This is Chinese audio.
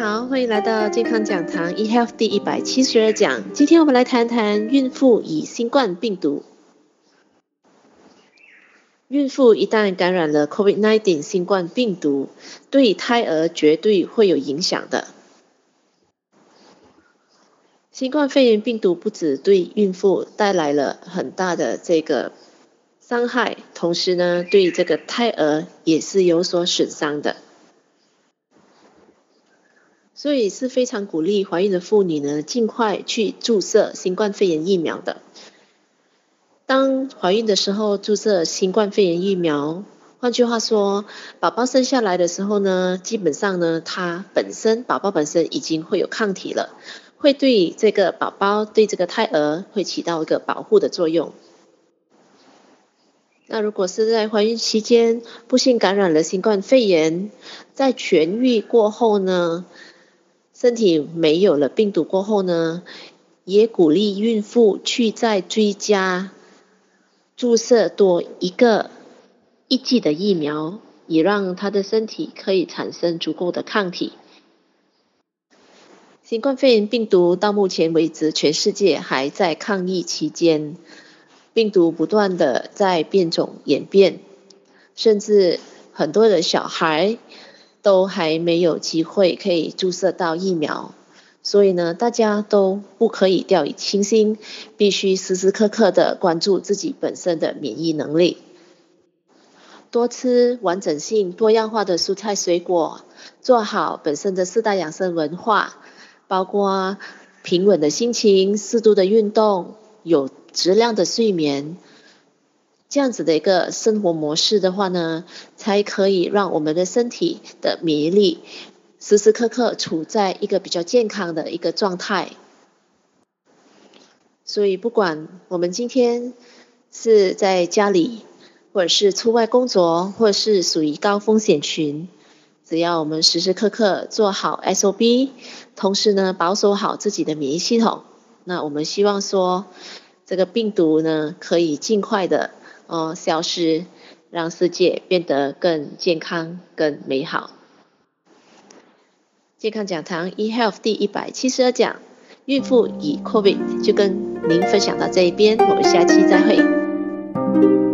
好欢迎来到健康讲堂 eHealth 第一百七十二讲。今天我们来谈谈孕妇与新冠病毒。孕妇一旦感染了 COVID-19 新冠病毒，对胎儿绝对会有影响的。新冠肺炎病毒不止对孕妇带来了很大的这个伤害，同时呢，对这个胎儿也是有所损伤的。所以是非常鼓励怀孕的妇女呢，尽快去注射新冠肺炎疫苗的。当怀孕的时候注射新冠肺炎疫苗，换句话说，宝宝生下来的时候呢，基本上呢，他本身宝宝本身已经会有抗体了，会对这个宝宝对这个胎儿会起到一个保护的作用。那如果是在怀孕期间不幸感染了新冠肺炎，在痊愈过后呢，身体没有了病毒过后呢，也鼓励孕妇去再追加注射多一个一剂的疫苗，也让她的身体可以产生足够的抗体。新冠肺炎病毒到目前为止，全世界还在抗疫期间，病毒不断的在变种演变，甚至很多的小孩。都还没有机会可以注射到疫苗，所以呢，大家都不可以掉以轻心，必须时时刻刻的关注自己本身的免疫能力，多吃完整性、多样化的蔬菜水果，做好本身的四大养生文化，包括平稳的心情、适度的运动、有质量的睡眠。这样子的一个生活模式的话呢，才可以让我们的身体的免疫力时时刻刻处在一个比较健康的一个状态。所以，不管我们今天是在家里，或者是出外工作，或者是属于高风险群，只要我们时时刻刻做好 S O B，同时呢，保守好自己的免疫系统，那我们希望说，这个病毒呢，可以尽快的。哦，消失，让世界变得更健康、更美好。健康讲堂 eHealth 第一百七十二讲，孕妇与 COVID 就跟您分享到这一边，我们下期再会。